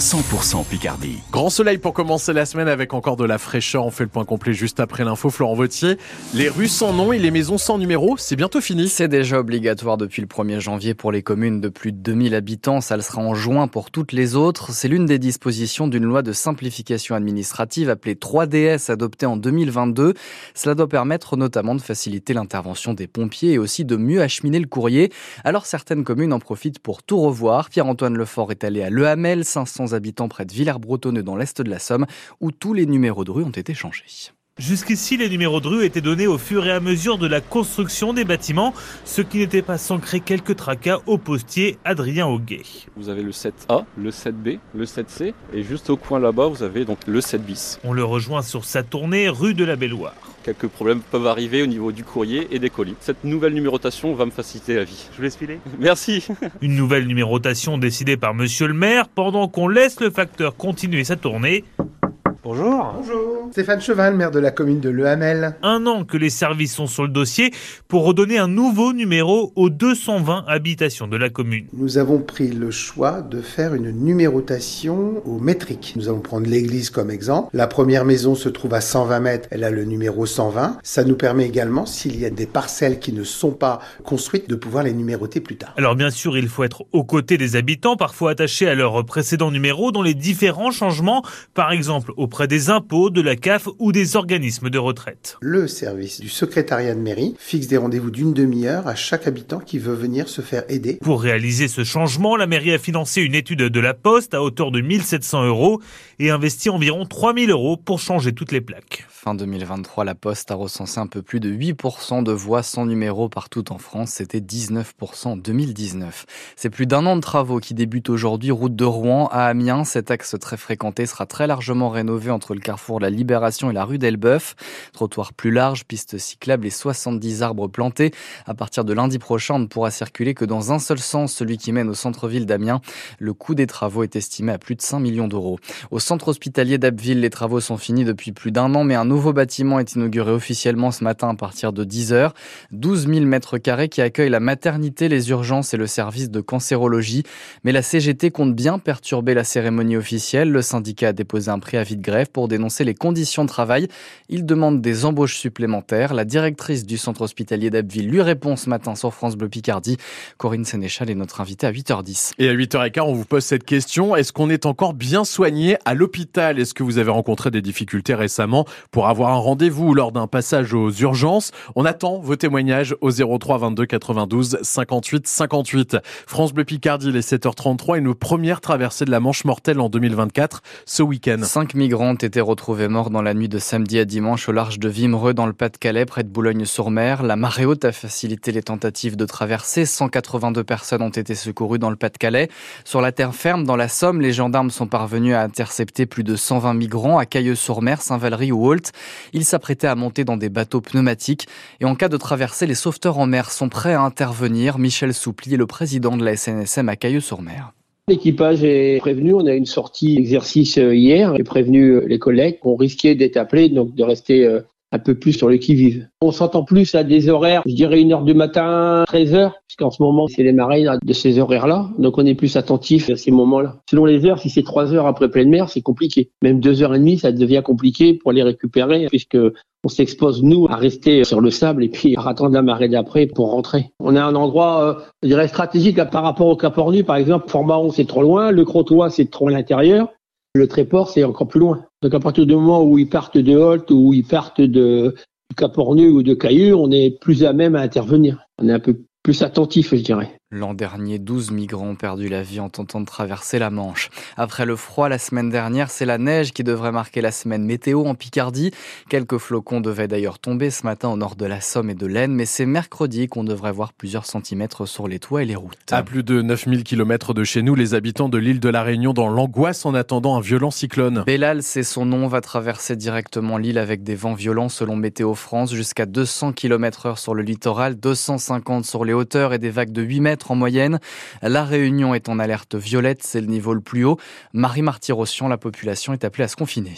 100% Picardie. Grand soleil pour commencer la semaine avec encore de la fraîcheur. On fait le point complet juste après l'info. Florent Vautier. Les rues sans nom et les maisons sans numéro, c'est bientôt fini. C'est déjà obligatoire depuis le 1er janvier pour les communes de plus de 2000 habitants. Ça le sera en juin pour toutes les autres. C'est l'une des dispositions d'une loi de simplification administrative appelée 3DS adoptée en 2022. Cela doit permettre notamment de faciliter l'intervention des pompiers et aussi de mieux acheminer le courrier. Alors certaines communes en profitent pour tout revoir. Pierre-Antoine Lefort est allé à Le Hamel, 500 habitants près de Villers-Bretonneux dans l'est de la Somme, où tous les numéros de rue ont été changés. Jusqu'ici, les numéros de rue étaient donnés au fur et à mesure de la construction des bâtiments, ce qui n'était pas sans créer quelques tracas au postier Adrien Auguet. Vous avez le 7A, le 7B, le 7C, et juste au coin là-bas, vous avez donc le 7 bis. On le rejoint sur sa tournée rue de la Belloire. Quelques problèmes peuvent arriver au niveau du courrier et des colis. Cette nouvelle numérotation va me faciliter la vie. Je vous laisse filer Merci. Une nouvelle numérotation décidée par monsieur le maire pendant qu'on laisse le facteur continuer sa tournée. Bonjour. Bonjour. Stéphane Cheval, maire de la commune de Le Hamel. Un an que les services sont sur le dossier pour redonner un nouveau numéro aux 220 habitations de la commune. Nous avons pris le choix de faire une numérotation au métrique. Nous allons prendre l'église comme exemple. La première maison se trouve à 120 mètres, elle a le numéro 120. Ça nous permet également, s'il y a des parcelles qui ne sont pas construites, de pouvoir les numéroter plus tard. Alors bien sûr, il faut être aux côtés des habitants, parfois attachés à leur précédent numéro dans les différents changements, par exemple au auprès des impôts, de la CAF ou des organismes de retraite. Le service du secrétariat de mairie fixe des rendez-vous d'une demi-heure à chaque habitant qui veut venir se faire aider. Pour réaliser ce changement, la mairie a financé une étude de la Poste à hauteur de 1700 euros et investi environ 3000 euros pour changer toutes les plaques. Fin 2023, la Poste a recensé un peu plus de 8% de voix sans numéro partout en France. C'était 19% en 2019. C'est plus d'un an de travaux qui débutent aujourd'hui route de Rouen à Amiens. Cet axe très fréquenté sera très largement rénové entre le carrefour la Libération et la rue d'Elbeuf. Trottoir plus large, piste cyclable et 70 arbres plantés. À partir de lundi prochain, on ne pourra circuler que dans un seul sens, celui qui mène au centre-ville d'Amiens. Le coût des travaux est estimé à plus de 5 millions d'euros. Au centre hospitalier d'Abbeville, les travaux sont finis depuis plus d'un an, mais un nouveau bâtiment est inauguré officiellement ce matin à partir de 10 heures. 12 000 mètres carrés qui accueillent la maternité, les urgences et le service de cancérologie. Mais la CGT compte bien perturber la cérémonie officielle. Le syndicat a déposé un préavis de grève pour dénoncer les conditions de travail. Il demande des embauches supplémentaires. La directrice du centre hospitalier d'Abbeville lui répond ce matin sur France Bleu Picardie. Corinne Sénéchal est notre invitée à 8h10. Et à 8h15, on vous pose cette question. Est-ce qu'on est encore bien soigné à l'hôpital? Est-ce que vous avez rencontré des difficultés récemment pour avoir un rendez-vous lors d'un passage aux urgences On attend vos témoignages au 03 22 92 58 58. France Bleu Picardie, les 7h33 et nos premières traversées de la Manche mortelle en 2024 ce week-end. Cinq migrants ont été retrouvés morts dans la nuit de samedi à dimanche au large de Vimereux dans le Pas-de-Calais près de Boulogne-sur-Mer. La marée haute a facilité les tentatives de traversée. 182 personnes ont été secourues dans le Pas-de-Calais. Sur la terre ferme, dans la Somme, les gendarmes sont parvenus à intercepter plus de 120 migrants à Cailleux-sur-Mer, Saint-Valery ou Holt. Ils s'apprêtaient à monter dans des bateaux pneumatiques. Et en cas de traversée, les sauveteurs en mer sont prêts à intervenir. Michel Soupli est le président de la SNSM à Cailleux-sur-Mer. L'équipage est prévenu, on a une sortie exercice euh, hier, j'ai prévenu euh, les collègues qu'on risquait d'être appelés, donc de rester euh, un peu plus sur le qui-vive. On s'entend plus à des horaires, je dirais une heure du matin, 13 heures, puisqu'en ce moment, c'est les marées de ces horaires-là. Donc, on est plus attentif à ces moments-là. Selon les heures, si c'est trois heures après pleine mer, c'est compliqué. Même deux heures et demie, ça devient compliqué pour les récupérer, puisque on s'expose, nous, à rester sur le sable et puis à attendre la marée d'après pour rentrer. On a un endroit, euh, je dirais, stratégique par rapport au Cap Ornu, par exemple. Formaron, c'est trop loin. Le Crotoy, c'est trop à l'intérieur. Le Tréport, c'est encore plus loin. Donc, à partir du moment où ils partent de Holt ou ils partent de, du Cap Ornu ou de Caillou, on est plus à même à intervenir. On est un peu plus attentif, je dirais. L'an dernier, 12 migrants ont perdu la vie en tentant de traverser la Manche. Après le froid la semaine dernière, c'est la neige qui devrait marquer la semaine météo en Picardie. Quelques flocons devaient d'ailleurs tomber ce matin au nord de la Somme et de l'Aisne, mais c'est mercredi qu'on devrait voir plusieurs centimètres sur les toits et les routes. À plus de 9000 km de chez nous, les habitants de l'île de la Réunion dans l'angoisse en attendant un violent cyclone. Bellal, c'est son nom, va traverser directement l'île avec des vents violents selon Météo France, jusqu'à 200 km heure sur le littoral, 250 sur les hauteurs et des vagues de 8 mètres en moyenne. La Réunion est en alerte violette, c'est le niveau le plus haut. Marie Martyrossian, la population est appelée à se confiner.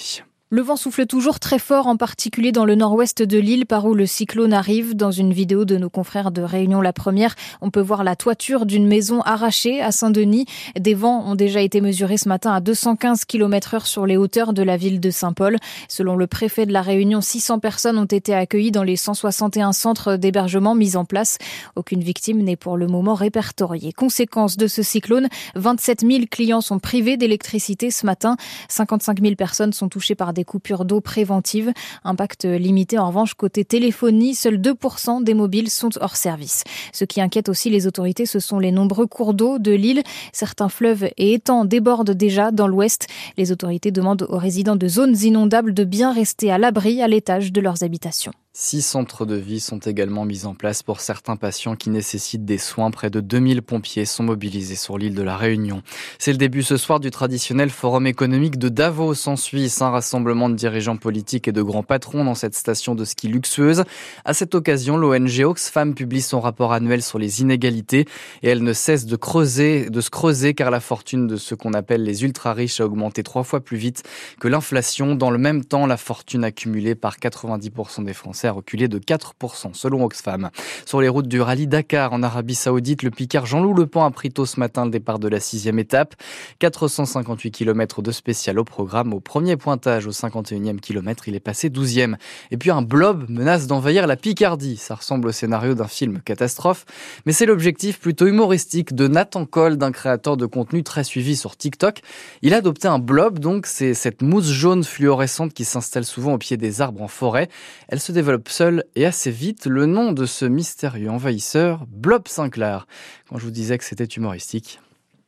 Le vent souffle toujours très fort, en particulier dans le nord-ouest de l'île par où le cyclone arrive. Dans une vidéo de nos confrères de Réunion La Première, on peut voir la toiture d'une maison arrachée à Saint-Denis. Des vents ont déjà été mesurés ce matin à 215 km heure sur les hauteurs de la ville de Saint-Paul. Selon le préfet de la Réunion, 600 personnes ont été accueillies dans les 161 centres d'hébergement mis en place. Aucune victime n'est pour le moment répertoriée. Conséquence de ce cyclone, 27 000 clients sont privés d'électricité ce matin. 55 000 personnes sont touchées par des coupures d'eau préventives. Impact limité en revanche côté téléphonie, seuls 2% des mobiles sont hors service. Ce qui inquiète aussi les autorités, ce sont les nombreux cours d'eau de l'île. Certains fleuves et étangs débordent déjà dans l'ouest. Les autorités demandent aux résidents de zones inondables de bien rester à l'abri à l'étage de leurs habitations. Six centres de vie sont également mis en place pour certains patients qui nécessitent des soins. Près de 2000 pompiers sont mobilisés sur l'île de la Réunion. C'est le début ce soir du traditionnel forum économique de Davos en Suisse, un rassemblement de dirigeants politiques et de grands patrons dans cette station de ski luxueuse. À cette occasion, l'ONG Oxfam publie son rapport annuel sur les inégalités et elle ne cesse de creuser, de se creuser car la fortune de ce qu'on appelle les ultra riches a augmenté trois fois plus vite que l'inflation. Dans le même temps, la fortune accumulée par 90% des Français reculé de 4% selon Oxfam. Sur les routes du rallye Dakar en Arabie Saoudite, le Picard Jean-Loup Lepant a pris tôt ce matin le départ de la sixième étape. 458 km de spécial au programme. Au premier pointage au 51e kilomètre, il est passé 12e. Et puis un blob menace d'envahir la Picardie. Ça ressemble au scénario d'un film catastrophe, mais c'est l'objectif plutôt humoristique de Nathan Cole, d'un créateur de contenu très suivi sur TikTok. Il a adopté un blob, donc c'est cette mousse jaune fluorescente qui s'installe souvent au pied des arbres en forêt. Elle se développe seul et assez vite le nom de ce mystérieux envahisseur, Blob Sinclair. Quand je vous disais que c'était humoristique,